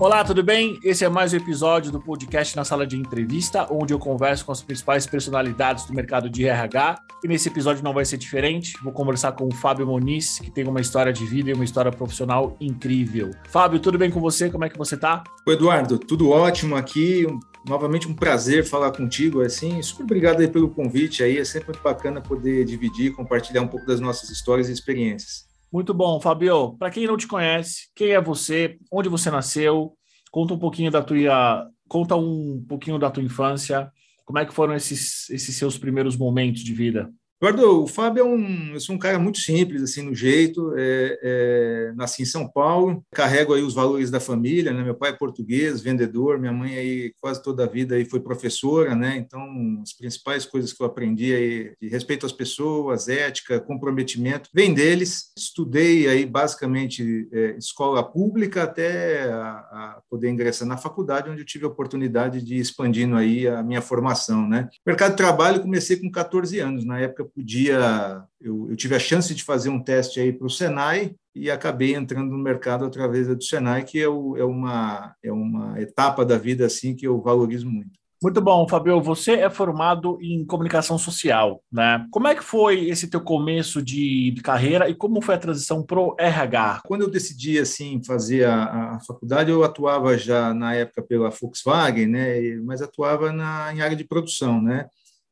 Olá, tudo bem? Esse é mais um episódio do podcast na sala de entrevista, onde eu converso com as principais personalidades do mercado de RH. E nesse episódio não vai ser diferente. Vou conversar com o Fábio Moniz, que tem uma história de vida e uma história profissional incrível. Fábio, tudo bem com você? Como é que você tá? Oi, Eduardo, tudo ótimo aqui. Novamente um prazer falar contigo, assim, super obrigado aí pelo convite aí, é sempre muito bacana poder dividir, compartilhar um pouco das nossas histórias e experiências. Muito bom, Fabio. Para quem não te conhece, quem é você? Onde você nasceu? Conta um pouquinho da tua, conta um pouquinho da tua infância. Como é que foram esses, esses seus primeiros momentos de vida? Eduardo, o Fábio é um, eu sou um cara muito simples, assim, no jeito, é, é, nasci em São Paulo, carrego aí os valores da família, né, meu pai é português, vendedor, minha mãe aí quase toda a vida aí foi professora, né, então as principais coisas que eu aprendi aí de respeito às pessoas, ética, comprometimento, vem deles, estudei aí basicamente é, escola pública até a, a, poder ingressar na faculdade, onde eu tive a oportunidade de ir expandindo aí a minha formação, né. Mercado de trabalho comecei com 14 anos, na época podia. Eu, eu tive a chance de fazer um teste aí para o Senai e acabei entrando no mercado através do Senai, que é, o, é, uma, é uma etapa da vida assim que eu valorizo muito. Muito bom, Fabio. Você é formado em comunicação social, né? Como é que foi esse teu começo de, de carreira e como foi a transição para o RH? Quando eu decidi assim fazer a, a, faculdade, eu atuava já na época pela Volkswagen, né? Mas atuava na, em área de produção, né?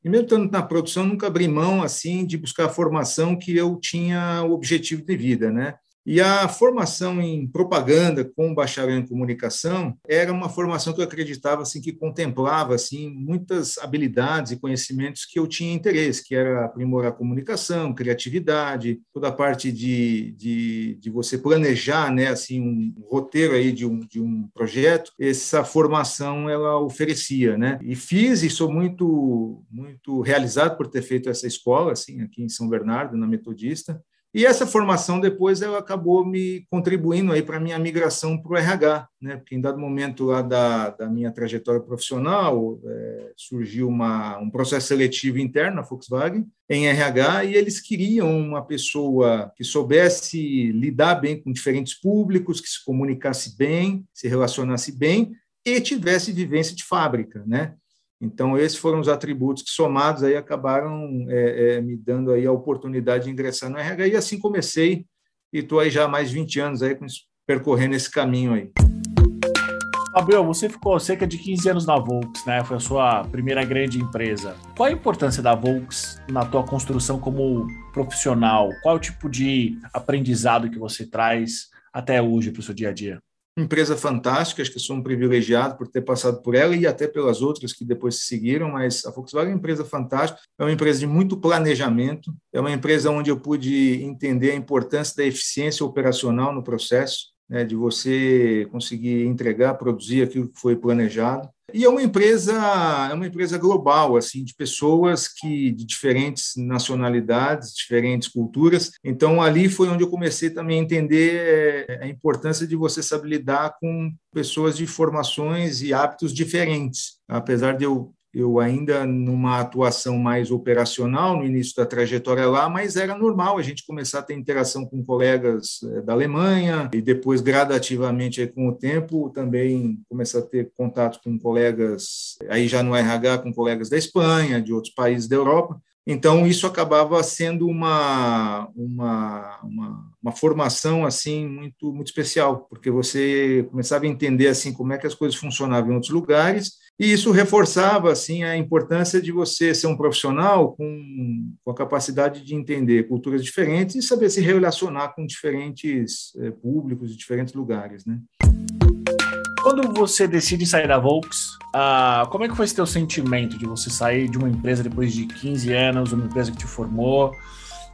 Mesmo estando na produção, nunca abri mão assim de buscar a formação que eu tinha o objetivo de vida, né? E a formação em propaganda com bacharel em comunicação era uma formação que eu acreditava assim que contemplava assim muitas habilidades e conhecimentos que eu tinha interesse, que era aprimorar a comunicação, criatividade, toda a parte de, de, de você planejar, né, assim um roteiro aí de um, de um projeto. Essa formação ela oferecia, né? E fiz e sou muito muito realizado por ter feito essa escola assim aqui em São Bernardo na Metodista. E essa formação depois ela acabou me contribuindo aí para a minha migração para o RH, né? Porque em dado momento lá da, da minha trajetória profissional é, surgiu uma, um processo seletivo interno na Volkswagen em RH e eles queriam uma pessoa que soubesse lidar bem com diferentes públicos, que se comunicasse bem, se relacionasse bem e tivesse vivência de fábrica, né? Então, esses foram os atributos que, somados, aí acabaram é, é, me dando aí a oportunidade de ingressar no RH. E assim comecei, e estou aí já há mais de 20 anos aí percorrendo esse caminho aí. Fabio, você ficou cerca de 15 anos na Volks, né? Foi a sua primeira grande empresa. Qual a importância da Volks na tua construção como profissional? Qual é o tipo de aprendizado que você traz até hoje para o seu dia a dia? Empresa fantástica, acho que sou um privilegiado por ter passado por ela e até pelas outras que depois se seguiram, mas a Volkswagen é uma empresa fantástica, é uma empresa de muito planejamento, é uma empresa onde eu pude entender a importância da eficiência operacional no processo, né, de você conseguir entregar, produzir aquilo que foi planejado. E é uma empresa, é uma empresa global, assim, de pessoas que de diferentes nacionalidades, diferentes culturas. Então ali foi onde eu comecei também a entender eh, a importância de você saber lidar com pessoas de formações e hábitos diferentes. Apesar de eu eu ainda numa atuação mais operacional no início da trajetória lá, mas era normal a gente começar a ter interação com colegas eh, da Alemanha e depois gradativamente com o tempo também começar a ter contato com colegas aí já no RH com colegas da Espanha, de outros países da Europa. Então isso acabava sendo uma, uma, uma, uma, formação assim muito muito especial, porque você começava a entender assim como é que as coisas funcionavam em outros lugares e isso reforçava assim a importância de você ser um profissional com, com a capacidade de entender culturas diferentes e saber se relacionar com diferentes é, públicos diferentes lugares, né? Quando você decide sair da Volks, uh, como é que foi esse teu sentimento de você sair de uma empresa depois de 15 anos, uma empresa que te formou?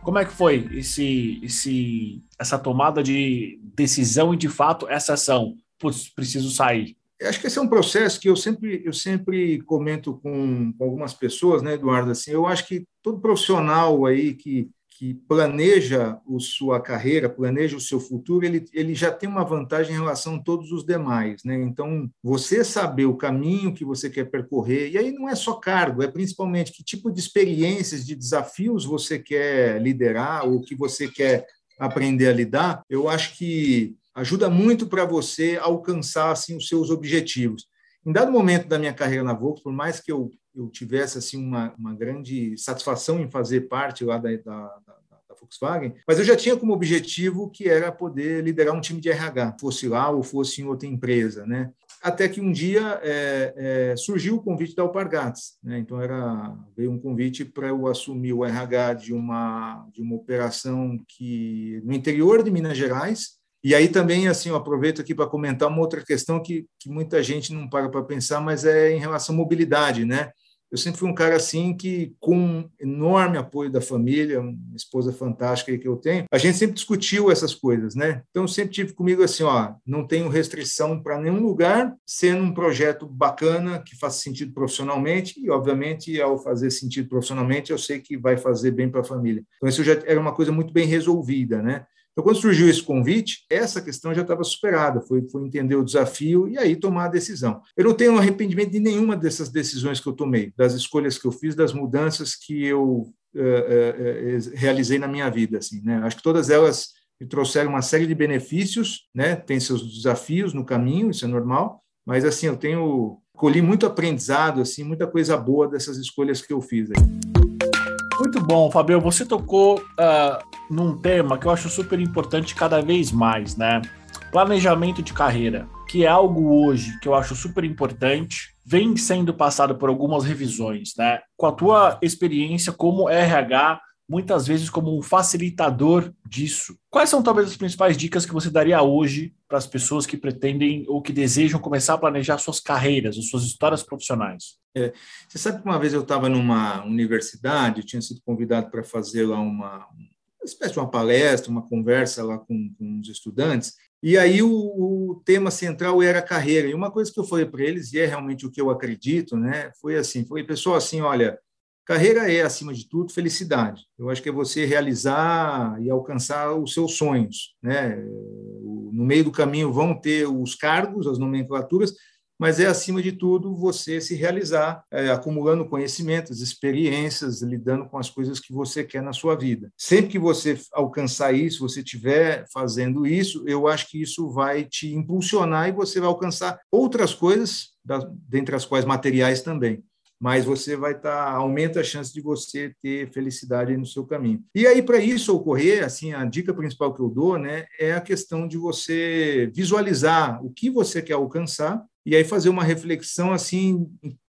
Como é que foi esse, esse, essa tomada de decisão e, de fato, essa ação? Putz, preciso sair. Acho que esse é um processo que eu sempre, eu sempre comento com, com algumas pessoas, né, Eduardo? Assim, eu acho que todo profissional aí que que planeja a sua carreira, planeja o seu futuro, ele, ele já tem uma vantagem em relação a todos os demais. Né? Então, você saber o caminho que você quer percorrer, e aí não é só cargo, é principalmente que tipo de experiências, de desafios você quer liderar, ou que você quer aprender a lidar, eu acho que ajuda muito para você alcançar assim os seus objetivos. Em dado momento da minha carreira na Volkswagen, por mais que eu, eu tivesse assim uma, uma grande satisfação em fazer parte lá da, da, da, da Volkswagen, mas eu já tinha como objetivo que era poder liderar um time de RH, fosse lá ou fosse em outra empresa, né? Até que um dia é, é, surgiu o convite da Alpargatas, né? Então era veio um convite para eu assumir o RH de uma de uma operação que no interior de Minas Gerais e aí também, assim, eu aproveito aqui para comentar uma outra questão que, que muita gente não para para pensar, mas é em relação à mobilidade, né? Eu sempre fui um cara assim que, com enorme apoio da família, uma esposa fantástica que eu tenho, a gente sempre discutiu essas coisas, né? Então, eu sempre tive comigo assim, ó, não tenho restrição para nenhum lugar, sendo um projeto bacana, que faça sentido profissionalmente, e, obviamente, ao fazer sentido profissionalmente, eu sei que vai fazer bem para a família. Então, isso já era uma coisa muito bem resolvida, né? Então, quando surgiu esse convite, essa questão já estava superada, foi, foi entender o desafio e aí tomar a decisão. Eu não tenho arrependimento de nenhuma dessas decisões que eu tomei, das escolhas que eu fiz, das mudanças que eu uh, uh, realizei na minha vida. Assim, né? Acho que todas elas me trouxeram uma série de benefícios, né? tem seus desafios no caminho, isso é normal, mas assim, eu tenho colhi muito aprendizado, assim, muita coisa boa dessas escolhas que eu fiz. Aí. Bom, Fabio. Você tocou uh, num tema que eu acho super importante cada vez mais, né? Planejamento de carreira, que é algo hoje que eu acho super importante, vem sendo passado por algumas revisões, né? Com a tua experiência como RH, muitas vezes como um facilitador disso. Quais são talvez as principais dicas que você daria hoje para as pessoas que pretendem ou que desejam começar a planejar suas carreiras, as suas histórias profissionais? É, você sabe que uma vez eu estava numa universidade, tinha sido convidado para fazer lá uma, uma espécie de uma palestra, uma conversa lá com, com os estudantes, e aí o, o, tema central era carreira. E uma coisa que eu falei para eles, e é realmente o que eu acredito, né, foi assim, foi, pessoal, assim, olha, Carreira é, acima de tudo, felicidade. Eu acho que é você realizar e alcançar os seus sonhos. Né? No meio do caminho vão ter os cargos, as nomenclaturas, mas é, acima de tudo, você se realizar, é, acumulando conhecimentos, experiências, lidando com as coisas que você quer na sua vida. Sempre que você alcançar isso, você estiver fazendo isso, eu acho que isso vai te impulsionar e você vai alcançar outras coisas, dentre as quais materiais também mas você vai estar tá, aumenta a chance de você ter felicidade no seu caminho. E aí para isso ocorrer, assim, a dica principal que eu dou, né, é a questão de você visualizar o que você quer alcançar e aí fazer uma reflexão assim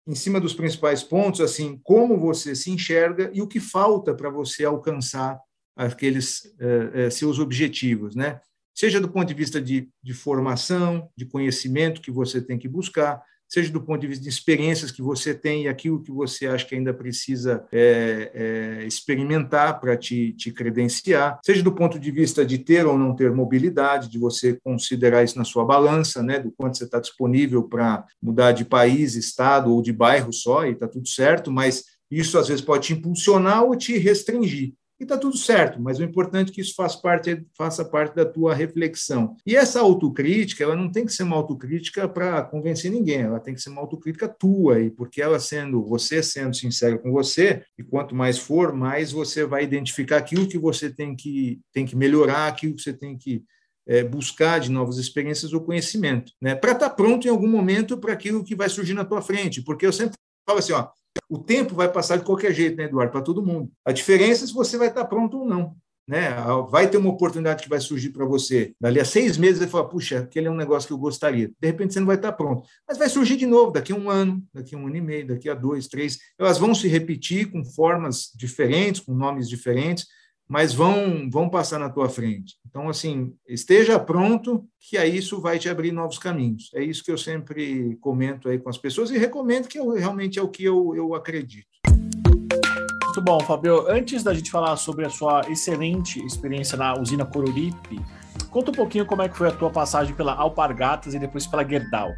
em cima dos principais pontos, assim, como você se enxerga e o que falta para você alcançar aqueles eh, eh, seus objetivos, né? Seja do ponto de vista de, de formação, de conhecimento que você tem que buscar, seja do ponto de vista de experiências que você tem e aquilo que você acha que ainda precisa é, é, experimentar para te, te credenciar, seja do ponto de vista de ter ou não ter mobilidade, de você considerar isso na sua balança, né, do quanto você está disponível para mudar de país, estado ou de bairro só, e está tudo certo, mas isso às vezes pode te impulsionar ou te restringir e está tudo certo, mas o importante é que isso faça parte, faça parte da tua reflexão. E essa autocrítica, ela não tem que ser uma autocrítica para convencer ninguém, ela tem que ser uma autocrítica tua, e porque ela sendo, você sendo sincero com você, e quanto mais for, mais você vai identificar aquilo que você tem que, tem que melhorar, aquilo que você tem que é, buscar de novas experiências ou conhecimento, né? para estar tá pronto em algum momento para aquilo que vai surgir na tua frente, porque eu sempre falo assim, ó, o tempo vai passar de qualquer jeito, né, Eduardo? Para todo mundo. A diferença é se você vai estar pronto ou não. Né? Vai ter uma oportunidade que vai surgir para você. Dali a seis meses, você fala, puxa, aquele é um negócio que eu gostaria. De repente, você não vai estar pronto. Mas vai surgir de novo daqui a um ano, daqui a um ano e meio, daqui a dois, três. Elas vão se repetir com formas diferentes, com nomes diferentes, mas vão, vão passar na tua frente. Então, assim, esteja pronto, que aí isso vai te abrir novos caminhos. É isso que eu sempre comento aí com as pessoas e recomendo que eu, realmente é o que eu, eu acredito. Muito bom, Fabio. Antes da gente falar sobre a sua excelente experiência na usina Coruripe, conta um pouquinho como é que foi a tua passagem pela Alpargatas e depois pela Gerdau.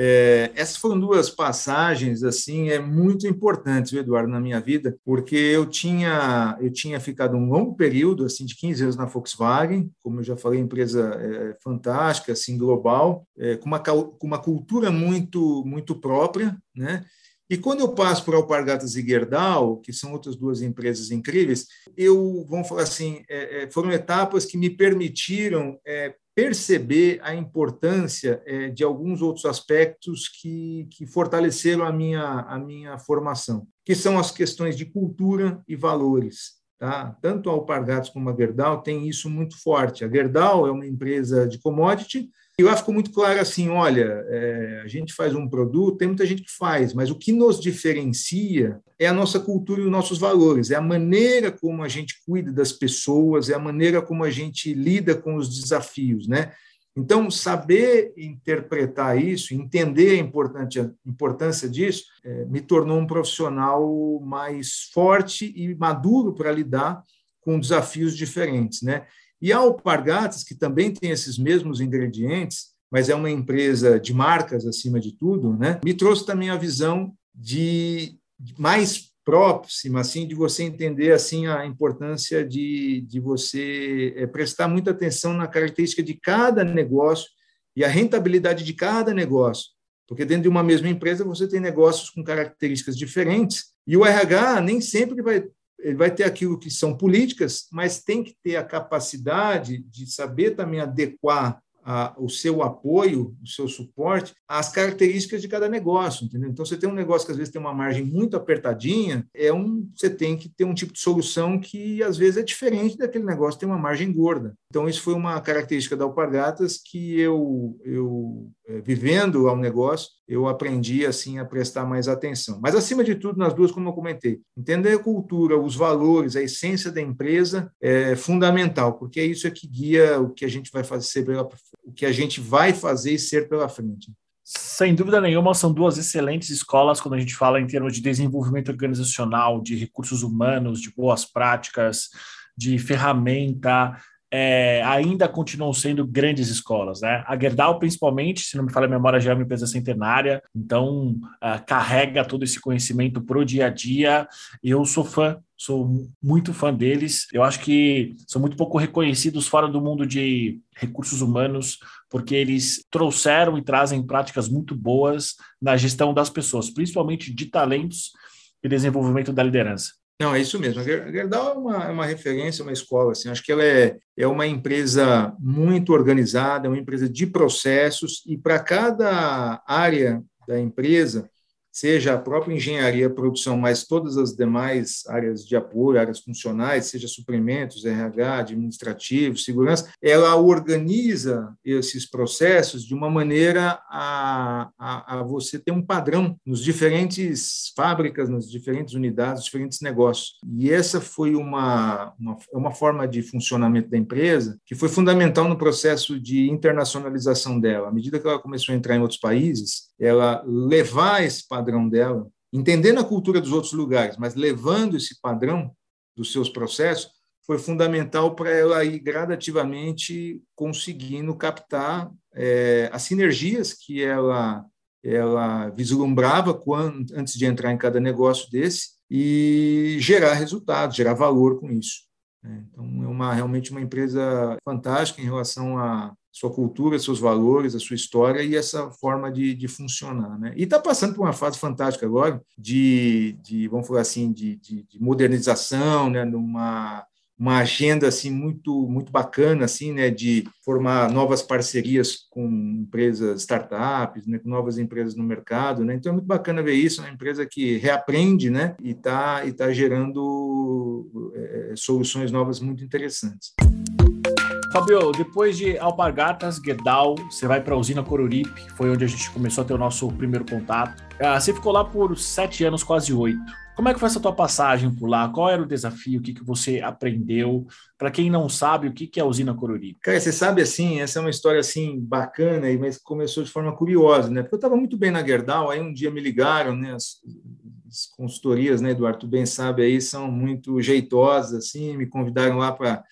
É, essas foram duas passagens assim é muito importantes, Eduardo, na minha vida, porque eu tinha eu tinha ficado um longo período assim de 15 anos na Volkswagen, como eu já falei, empresa é, fantástica, assim global, é, com uma com uma cultura muito muito própria, né? E quando eu passo para Alpargatas e Gerdau, que são outras duas empresas incríveis, eu, vamos falar assim, é, é, foram etapas que me permitiram é, perceber a importância é, de alguns outros aspectos que, que fortaleceram a minha, a minha formação, que são as questões de cultura e valores. Tá? Tanto a Alpargatas como a Gerdau têm isso muito forte. A Gerdau é uma empresa de commodity, e lá ficou muito claro assim: olha, é, a gente faz um produto, tem muita gente que faz, mas o que nos diferencia é a nossa cultura e os nossos valores, é a maneira como a gente cuida das pessoas, é a maneira como a gente lida com os desafios, né? Então, saber interpretar isso, entender a importância disso, é, me tornou um profissional mais forte e maduro para lidar com desafios diferentes, né? E a Alpargatas, que também tem esses mesmos ingredientes, mas é uma empresa de marcas acima de tudo, né? me trouxe também a visão de mais próxima, assim, de você entender assim a importância de, de você é, prestar muita atenção na característica de cada negócio e a rentabilidade de cada negócio. Porque dentro de uma mesma empresa você tem negócios com características diferentes e o RH nem sempre vai ele vai ter aquilo que são políticas, mas tem que ter a capacidade de saber também adequar a, o seu apoio, o seu suporte às características de cada negócio, entendeu? Então, você tem um negócio que às vezes tem uma margem muito apertadinha, é um, você tem que ter um tipo de solução que às vezes é diferente daquele negócio que tem uma margem gorda. Então, isso foi uma característica da Alpargatas que eu, eu é, vivendo ao negócio, eu aprendi assim a prestar mais atenção. Mas acima de tudo, nas duas, como eu comentei, entender a cultura, os valores, a essência da empresa é fundamental, porque é isso é que guia o que a gente vai fazer pela, o que a gente vai fazer e ser pela frente. Sem dúvida nenhuma, são duas excelentes escolas quando a gente fala em termos de desenvolvimento organizacional, de recursos humanos, de boas práticas, de ferramenta, é, ainda continuam sendo grandes escolas, né? A Gerdau, principalmente, se não me falha a memória, já é uma empresa centenária, então uh, carrega todo esse conhecimento para o dia a dia. Eu sou fã, sou muito fã deles. Eu acho que são muito pouco reconhecidos fora do mundo de recursos humanos, porque eles trouxeram e trazem práticas muito boas na gestão das pessoas, principalmente de talentos e desenvolvimento da liderança. Não, é isso mesmo. A Gerdau é uma, é uma referência, uma escola. Assim. Acho que ela é, é uma empresa muito organizada, é uma empresa de processos, e para cada área da empresa, seja a própria engenharia, produção, mas todas as demais áreas de apoio, áreas funcionais, seja suprimentos, RH, administrativo, segurança, ela organiza esses processos de uma maneira a, a, a você ter um padrão nos diferentes fábricas, nas diferentes unidades, diferentes negócios. E essa foi uma, uma, uma forma de funcionamento da empresa que foi fundamental no processo de internacionalização dela. À medida que ela começou a entrar em outros países, ela levar esse padrão dela, entendendo a cultura dos outros lugares, mas levando esse padrão dos seus processos, foi fundamental para ela ir gradativamente conseguindo captar é, as sinergias que ela ela vislumbrava quando, antes de entrar em cada negócio desse e gerar resultados, gerar valor com isso. Né? Então, é uma, realmente uma empresa fantástica em relação a, sua cultura, seus valores, a sua história e essa forma de, de funcionar. Né? E está passando por uma fase fantástica agora de, de vamos falar assim, de, de, de modernização, né? numa uma agenda assim muito muito bacana assim né de formar novas parcerias com empresas startups né com novas empresas no mercado né então é muito bacana ver isso uma empresa que reaprende né e está e tá gerando é, soluções novas muito interessantes Fabio, depois de Alpargatas, Guedal, você vai para a usina Coruripe, foi onde a gente começou a ter o nosso primeiro contato. Ah, você ficou lá por sete anos, quase oito. Como é que foi essa tua passagem por lá? Qual era o desafio? O que, que você aprendeu? Para quem não sabe, o que, que é a usina Coruripe? Cara, você sabe assim, essa é uma história assim bacana, mas começou de forma curiosa, né? Porque eu estava muito bem na Gerdau, aí um dia me ligaram, né? As, as consultorias, né, Eduardo, tu bem sabe aí, são muito jeitosas, assim, me convidaram lá para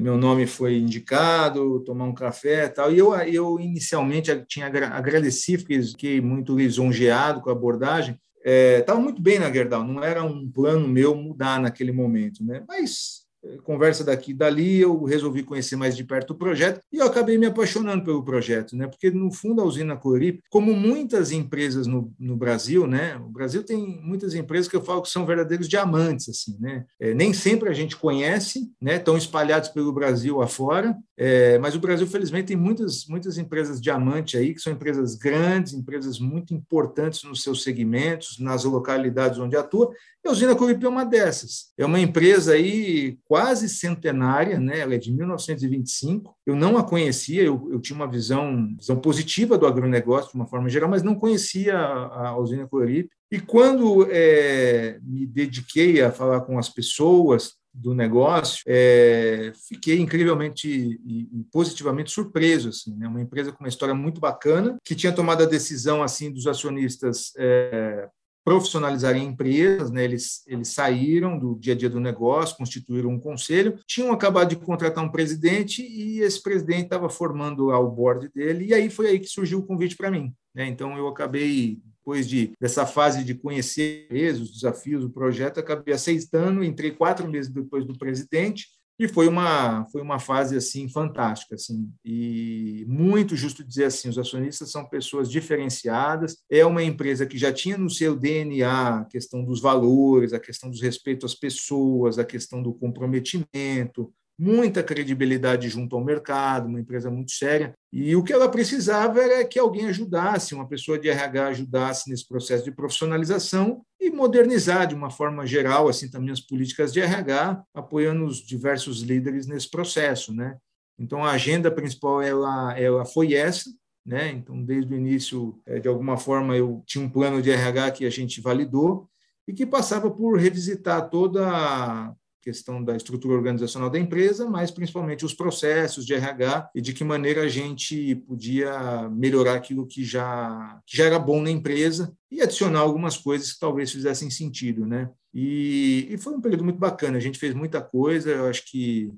meu nome foi indicado, tomar um café tal. E eu, eu inicialmente tinha agradecido, fiquei muito lisonjeado com a abordagem. Estava é, muito bem na Gerdau, não era um plano meu mudar naquele momento, né? Mas conversa daqui e dali, eu resolvi conhecer mais de perto o projeto e eu acabei me apaixonando pelo projeto, né? Porque no fundo a usina Corip, como muitas empresas no, no Brasil, né? O Brasil tem muitas empresas que eu falo que são verdadeiros diamantes, assim, né? É, nem sempre a gente conhece, né? Estão espalhados pelo Brasil afora, é, mas o Brasil felizmente tem muitas muitas empresas diamante aí que são empresas grandes, empresas muito importantes nos seus segmentos, nas localidades onde atua. A usina Corip é uma dessas. É uma empresa aí quase centenária, né? ela é de 1925. Eu não a conhecia, eu, eu tinha uma visão, visão positiva do agronegócio de uma forma geral, mas não conhecia a, a usina Corip. E quando é, me dediquei a falar com as pessoas do negócio, é, fiquei incrivelmente e, e positivamente surpreso. Assim, né? Uma empresa com uma história muito bacana, que tinha tomado a decisão assim dos acionistas é, profissionalizarem empresas, né? eles, eles saíram do dia a dia do negócio, constituíram um conselho, tinham acabado de contratar um presidente e esse presidente estava formando o board dele, e aí foi aí que surgiu o convite para mim. Né? Então eu acabei depois de, dessa fase de conhecer os desafios do projeto, acabei aceitando, entrei quatro meses depois do presidente, e foi uma foi uma fase assim fantástica assim. E muito justo dizer assim os acionistas são pessoas diferenciadas. É uma empresa que já tinha no seu DNA a questão dos valores a questão dos respeito às pessoas a questão do comprometimento muita credibilidade junto ao mercado, uma empresa muito séria. E o que ela precisava era que alguém ajudasse, uma pessoa de RH ajudasse nesse processo de profissionalização e modernizar de uma forma geral assim também as políticas de RH, apoiando os diversos líderes nesse processo, né? Então a agenda principal ela ela foi essa, né? Então desde o início, é, de alguma forma eu tinha um plano de RH que a gente validou e que passava por revisitar toda questão da estrutura organizacional da empresa, mas principalmente os processos de RH e de que maneira a gente podia melhorar aquilo que já, que já era bom na empresa e adicionar algumas coisas que talvez fizessem sentido, né? E, e foi um período muito bacana. A gente fez muita coisa. Eu acho que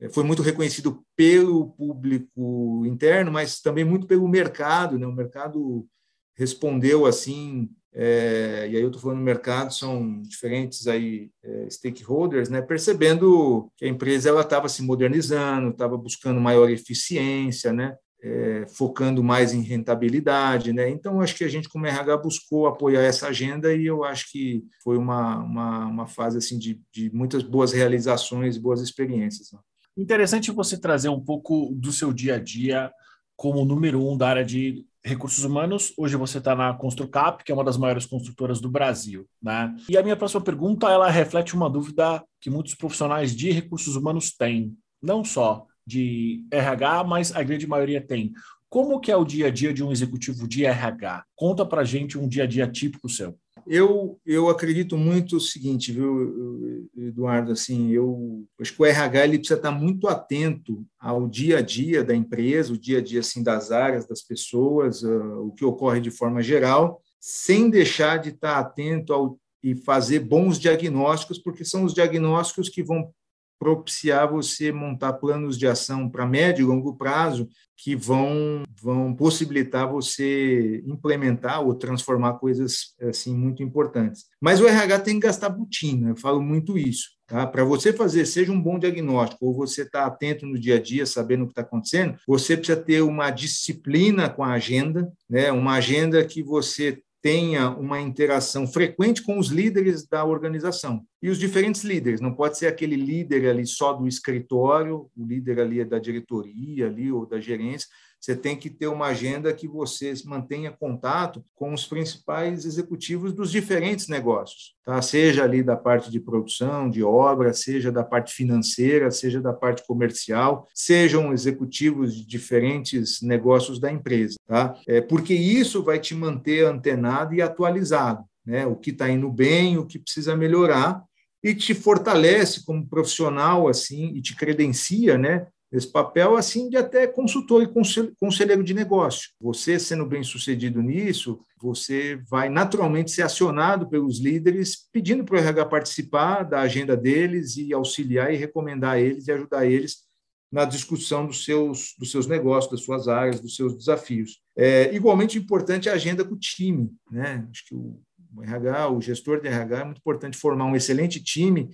eh, foi muito reconhecido pelo público interno, mas também muito pelo mercado, né? O mercado respondeu assim é, e aí eu estou falando mercado, são diferentes aí é, stakeholders, né, percebendo que a empresa ela estava se modernizando, estava buscando maior eficiência, né, é, focando mais em rentabilidade, né? Então acho que a gente como RH buscou apoiar essa agenda e eu acho que foi uma, uma, uma fase assim de, de muitas boas realizações, boas experiências. Né? Interessante você trazer um pouco do seu dia a dia como número um da área de recursos humanos. Hoje você está na Construcap, que é uma das maiores construtoras do Brasil, né? E a minha próxima pergunta, ela reflete uma dúvida que muitos profissionais de recursos humanos têm, não só de RH, mas a grande maioria tem. Como que é o dia a dia de um executivo de RH? Conta para gente um dia a dia típico seu. Eu, eu acredito muito o seguinte, viu, Eduardo, assim, eu acho que o RH ele precisa estar muito atento ao dia a dia da empresa, o dia a dia assim das áreas, das pessoas, uh, o que ocorre de forma geral, sem deixar de estar atento ao e fazer bons diagnósticos, porque são os diagnósticos que vão propiciar você montar planos de ação para médio e longo prazo que vão, vão possibilitar você implementar ou transformar coisas assim muito importantes. Mas o RH tem que gastar botina, eu falo muito isso. Tá? Para você fazer, seja um bom diagnóstico, ou você está atento no dia a dia, sabendo o que está acontecendo, você precisa ter uma disciplina com a agenda, né? uma agenda que você tenha uma interação frequente com os líderes da organização. E os diferentes líderes, não pode ser aquele líder ali só do escritório, o líder ali é da diretoria ali ou da gerência, você tem que ter uma agenda que você mantenha contato com os principais executivos dos diferentes negócios, tá? seja ali da parte de produção, de obra, seja da parte financeira, seja da parte comercial, sejam executivos de diferentes negócios da empresa, tá? É porque isso vai te manter antenado e atualizado, né? O que está indo bem, o que precisa melhorar e te fortalece como profissional assim e te credencia, né, esse papel assim de até consultor e conselheiro de negócio. Você sendo bem sucedido nisso, você vai naturalmente ser acionado pelos líderes pedindo para o RH participar da agenda deles e auxiliar e recomendar eles e ajudar eles na discussão dos seus, dos seus negócios, das suas áreas, dos seus desafios. É, igualmente importante a agenda com o time. Né? Acho que o RH, o gestor de RH, é muito importante formar um excelente time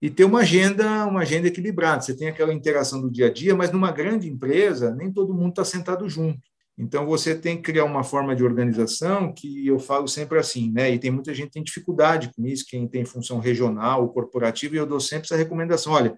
e ter uma agenda, uma agenda equilibrada. Você tem aquela interação do dia a dia, mas numa grande empresa nem todo mundo está sentado junto. Então você tem que criar uma forma de organização que eu falo sempre assim, né? E tem muita gente que tem dificuldade com isso, quem tem função regional, corporativa, e eu dou sempre essa recomendação. Olha,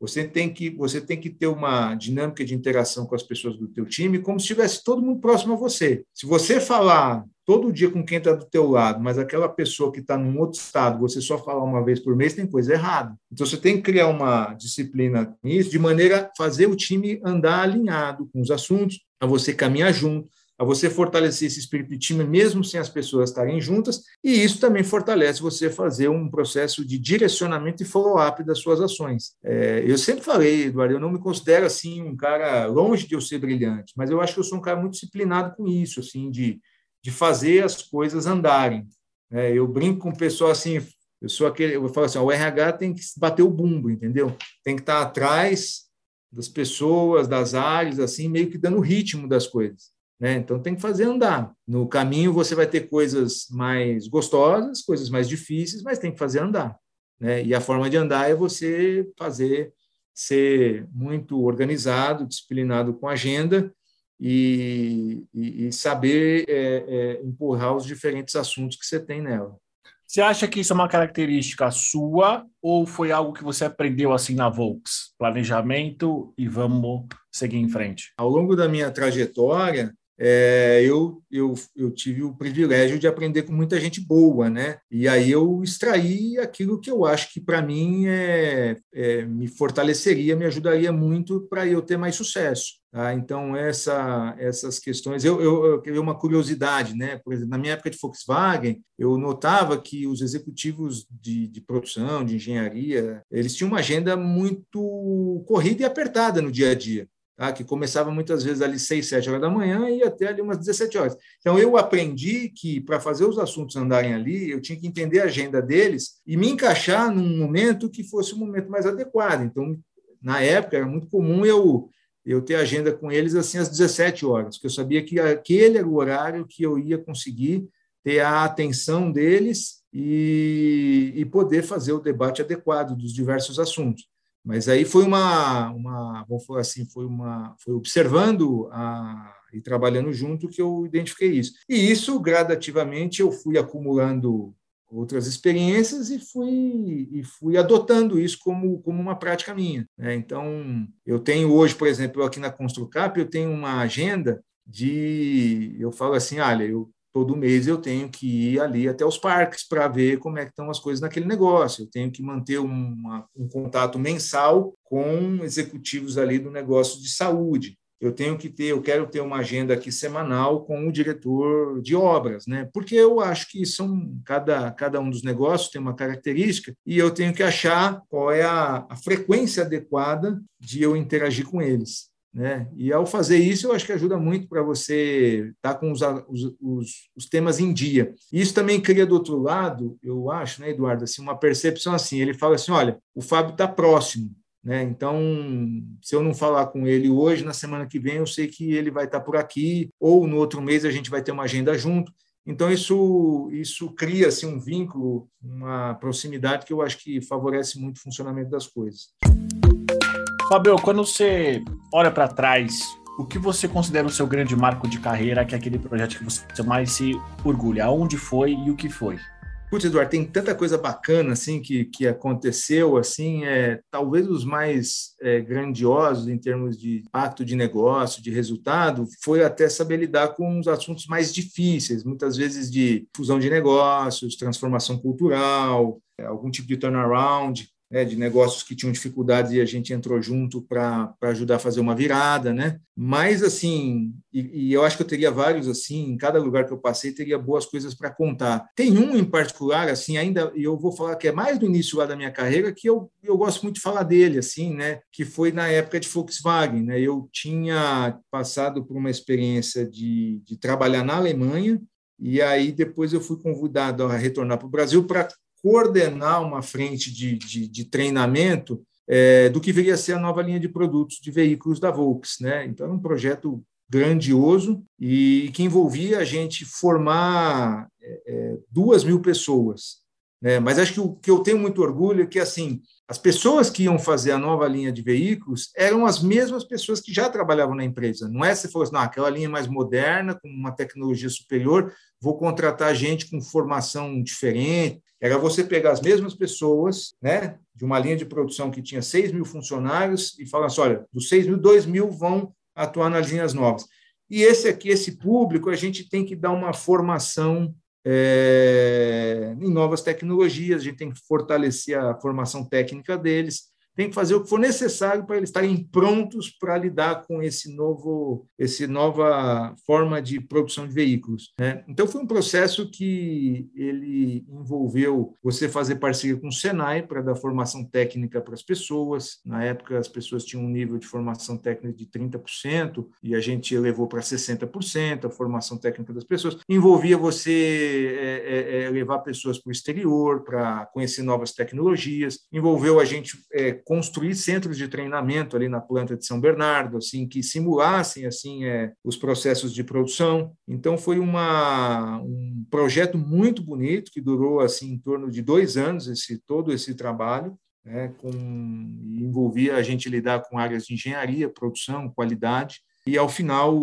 você tem que você tem que ter uma dinâmica de interação com as pessoas do teu time como se estivesse todo mundo próximo a você. Se você falar todo dia com quem está do teu lado, mas aquela pessoa que está num outro estado, você só falar uma vez por mês, tem coisa errada. Então você tem que criar uma disciplina nisso, de maneira a fazer o time andar alinhado com os assuntos, a você caminhar junto, a você fortalecer esse espírito de time, mesmo sem as pessoas estarem juntas, e isso também fortalece você fazer um processo de direcionamento e follow-up das suas ações. É, eu sempre falei, Eduardo, eu não me considero assim um cara longe de eu ser brilhante, mas eu acho que eu sou um cara muito disciplinado com isso, assim, de, de fazer as coisas andarem. É, eu brinco com o pessoal assim, eu sou aquele, eu falo assim, o RH tem que bater o bumbo, entendeu? Tem que estar atrás das pessoas, das áreas, assim, meio que dando o ritmo das coisas. Né? Então tem que fazer andar. No caminho você vai ter coisas mais gostosas, coisas mais difíceis, mas tem que fazer andar. Né? E a forma de andar é você fazer ser muito organizado, disciplinado com a agenda e, e, e saber é, é, empurrar os diferentes assuntos que você tem nela. Você acha que isso é uma característica sua ou foi algo que você aprendeu assim na Volks? Planejamento e vamos seguir em frente. Ao longo da minha trajetória, é, eu, eu, eu tive o privilégio de aprender com muita gente boa, né? E aí eu extraí aquilo que eu acho que para mim é, é, me fortaleceria, me ajudaria muito para eu ter mais sucesso. Tá? Então essa, essas questões, eu, eu, eu uma curiosidade, né? Por exemplo, na minha época de Volkswagen, eu notava que os executivos de, de produção, de engenharia, eles tinham uma agenda muito corrida e apertada no dia a dia tá? que começava muitas vezes ali 6, 7 horas da manhã e até ali umas 17 horas. Então, eu aprendi que para fazer os assuntos andarem ali, eu tinha que entender a agenda deles e me encaixar num momento que fosse o momento mais adequado. Então, na época, era muito comum eu eu ter agenda com eles assim às 17 horas, porque eu sabia que aquele era o horário que eu ia conseguir ter a atenção deles e, e poder fazer o debate adequado dos diversos assuntos. Mas aí foi uma, uma falar assim, foi uma, foi observando a, e trabalhando junto que eu identifiquei isso. E isso gradativamente eu fui acumulando outras experiências e fui e fui adotando isso como como uma prática minha. Né? Então eu tenho hoje, por exemplo, aqui na Construcap eu tenho uma agenda de eu falo assim, olha, eu todo mês eu tenho que ir ali até os parques para ver como é que estão as coisas naquele negócio. Eu tenho que manter uma, um contato mensal com executivos ali do negócio de saúde. Eu tenho que ter, eu quero ter uma agenda aqui semanal com o diretor de obras, né? Porque eu acho que são cada cada um dos negócios tem uma característica e eu tenho que achar qual é a, a frequência adequada de eu interagir com eles. Né? E ao fazer isso, eu acho que ajuda muito para você estar tá com os, os, os, temas em dia. Isso também cria do outro lado, eu acho, né, Eduardo, assim, uma percepção assim. Ele fala assim: olha, o Fábio está próximo. Né? Então, se eu não falar com ele hoje, na semana que vem, eu sei que ele vai estar tá por aqui, ou no outro mês a gente vai ter uma agenda junto. Então, isso, isso cria assim, um vínculo, uma proximidade que eu acho que favorece muito o funcionamento das coisas. Fabio, quando você olha para trás, o que você considera o seu grande marco de carreira, que é aquele projeto que você mais se orgulha? Onde foi e o que foi? Putz, Eduardo, tem tanta coisa bacana assim que, que aconteceu, assim, é, talvez os mais é, grandiosos em termos de impacto de negócio, de resultado, foi até saber lidar com os assuntos mais difíceis, muitas vezes de fusão de negócios, transformação cultural, é, algum tipo de turnaround né, de negócios que tinham dificuldades e a gente entrou junto para ajudar a fazer uma virada, né? Mas assim, e, e, eu acho que eu teria vários assim, em cada lugar que eu passei teria boas coisas para contar. Tem um em particular assim, ainda e eu vou falar que é mais do início lá da minha carreira que eu, eu gosto muito de falar dele assim, né? Que foi na época de Volkswagen, né? Eu tinha passado por uma experiência de, de trabalhar na Alemanha e aí depois eu fui convidado a retornar para o Brasil para coordenar uma frente de, de, de treinamento é, do que viria a ser a nova linha de produtos de veículos da Volks. Né? Então, era um projeto grandioso e que envolvia a gente formar é, é duas mil pessoas Né? Mas acho que o que eu tenho muito orgulho é que, assim, as pessoas que iam fazer a nova linha de veículos eram as mesmas pessoas que já trabalhavam na empresa. Não é se fosse, não, aquela linha mais moderna, com uma tecnologia superior, vou contratar gente com formação diferente. Era você pegar as mesmas pessoas, né, de uma linha de produção que tinha 6 mil funcionários e falar assim, olha, dos 6 mil, 2 mil vão atuar nas linhas novas. E esse aqui, esse público, a gente tem que dar uma formação é, em novas tecnologias, a gente tem que fortalecer a formação técnica deles, tem que fazer o que for necessário para eles estarem prontos para lidar com esse novo, esse nova forma de produção de veículos. Né? Então foi um processo que ele envolveu você fazer parceria com o Senai para dar formação técnica para as pessoas. Na época as pessoas tinham um nível de formação técnica de 30% e a gente elevou para 60% a formação técnica das pessoas. Envolvia você é, é, é, levar pessoas para o exterior para conhecer novas tecnologias. Envolveu a gente é, construir centros de treinamento ali na planta de São Bernardo, assim que simulassem assim é, os processos de produção. Então foi uma, um projeto muito bonito que durou assim em torno de dois anos esse todo esse trabalho. Né, com, envolvia a gente lidar com áreas de engenharia, produção, qualidade, e ao final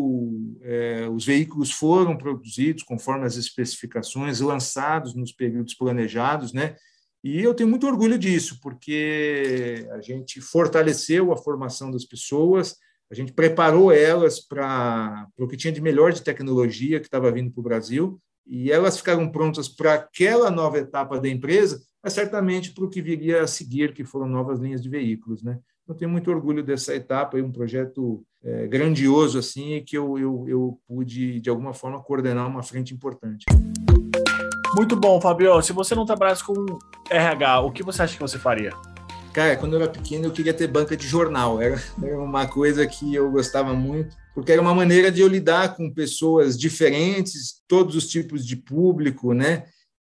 é, os veículos foram produzidos conforme as especificações, lançados nos períodos planejados, né? E eu tenho muito orgulho disso, porque a gente fortaleceu a formação das pessoas, a gente preparou elas para o que tinha de melhor de tecnologia que estava vindo para o Brasil, e elas ficaram prontas para aquela nova etapa da empresa, mas certamente para o que viria a seguir, que foram novas linhas de veículos. Né? Eu tenho muito orgulho dessa etapa, um projeto é, grandioso assim, e que eu, eu, eu pude, de alguma forma, coordenar uma frente importante. Muito bom, Fabio. Se você não trabalhasse com RH, o que você acha que você faria? Cara, quando eu era pequeno, eu queria ter banca de jornal. Era, era uma coisa que eu gostava muito, porque era uma maneira de eu lidar com pessoas diferentes, todos os tipos de público, né?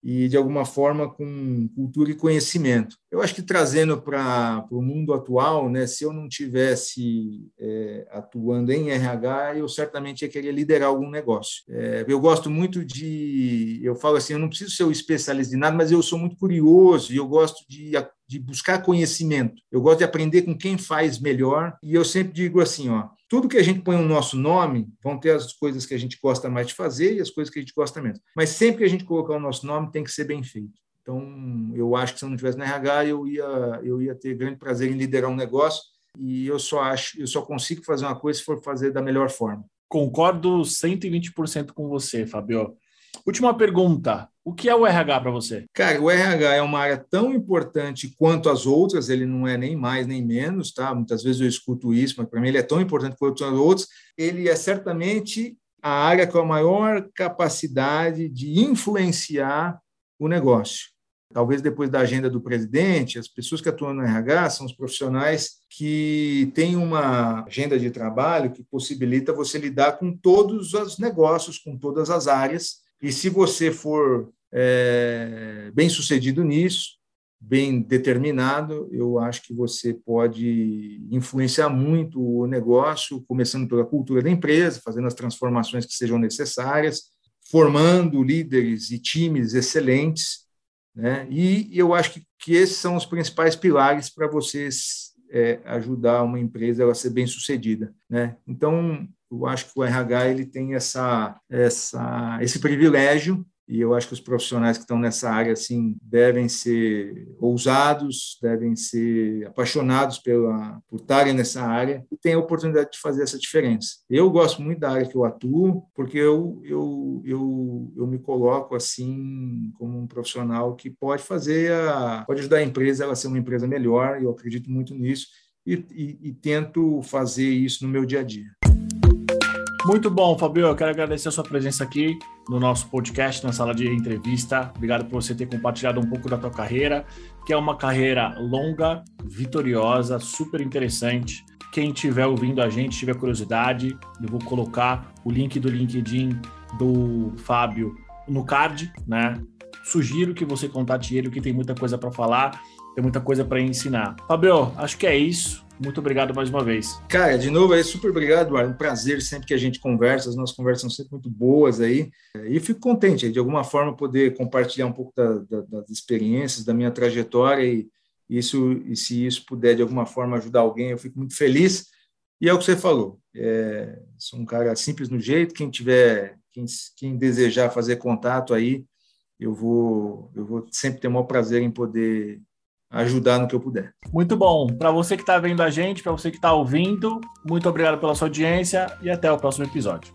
E, de alguma forma, com cultura e conhecimento. Eu acho que trazendo para o mundo atual, né, se eu não tivesse é, atuando em RH, eu certamente ia querer liderar algum negócio. É, eu gosto muito de, eu falo assim, eu não preciso ser o especialista de nada, mas eu sou muito curioso e eu gosto de de buscar conhecimento. Eu gosto de aprender com quem faz melhor. E eu sempre digo assim, ó, tudo que a gente põe o nosso nome, vão ter as coisas que a gente gosta mais de fazer e as coisas que a gente gosta menos. Mas sempre que a gente colocar o nosso nome, tem que ser bem feito. Então, eu acho que se eu não tivesse na RH, eu ia, eu ia ter grande prazer em liderar um negócio e eu só acho, eu só consigo fazer uma coisa se for fazer da melhor forma. Concordo 120% com você, Fabio. Última pergunta. O que é o RH para você? Cara, o RH é uma área tão importante quanto as outras, ele não é nem mais nem menos, tá? Muitas vezes eu escuto isso, mas para mim ele é tão importante quanto as outras. Ele é certamente a área com a maior capacidade de influenciar o negócio. Talvez depois da agenda do presidente, as pessoas que atuam no RH são os profissionais que têm uma agenda de trabalho que possibilita você lidar com todos os negócios, com todas as áreas, e se você for é, bem sucedido nisso, bem determinado, eu acho que você pode influenciar muito o negócio, começando pela cultura da empresa, fazendo as transformações que sejam necessárias, formando líderes e times excelentes, né? E eu acho que, que esses são os principais pilares para vocês é, ajudar uma empresa a ser bem sucedida, né? Então eu acho que o RH ele tem essa, essa, esse privilégio e eu acho que os profissionais que estão nessa área assim devem ser ousados, devem ser apaixonados pela, por estarem nessa área e ter a oportunidade de fazer essa diferença. Eu gosto muito da área que eu atuo, porque eu, eu, eu, eu me coloco assim como um profissional que pode fazer, a, pode ajudar a empresa a ser uma empresa melhor, e eu acredito muito nisso e, e, e tento fazer isso no meu dia a dia. Muito bom, Fabio. Eu quero agradecer a sua presença aqui no nosso podcast, na sala de entrevista. Obrigado por você ter compartilhado um pouco da tua carreira, que é uma carreira longa, vitoriosa, super interessante. Quem estiver ouvindo a gente, tiver curiosidade, eu vou colocar o link do LinkedIn do Fábio no card, né? Sugiro que você contate ele, que tem muita coisa para falar tem muita coisa para ensinar. Fabio, acho que é isso. Muito obrigado mais uma vez. Cara, de novo, é super obrigado, Eduardo. Um prazer sempre que a gente conversa, as nossas conversas são sempre muito boas aí. E fico contente de alguma forma poder compartilhar um pouco da, da, das experiências, da minha trajetória e isso e se isso puder de alguma forma ajudar alguém, eu fico muito feliz. E é o que você falou. É, sou um cara simples no jeito. Quem tiver, quem, quem desejar fazer contato aí, eu vou, eu vou sempre ter o maior prazer em poder ajudar no que eu puder. Muito bom. Para você que está vendo a gente, para você que está ouvindo, muito obrigado pela sua audiência e até o próximo episódio.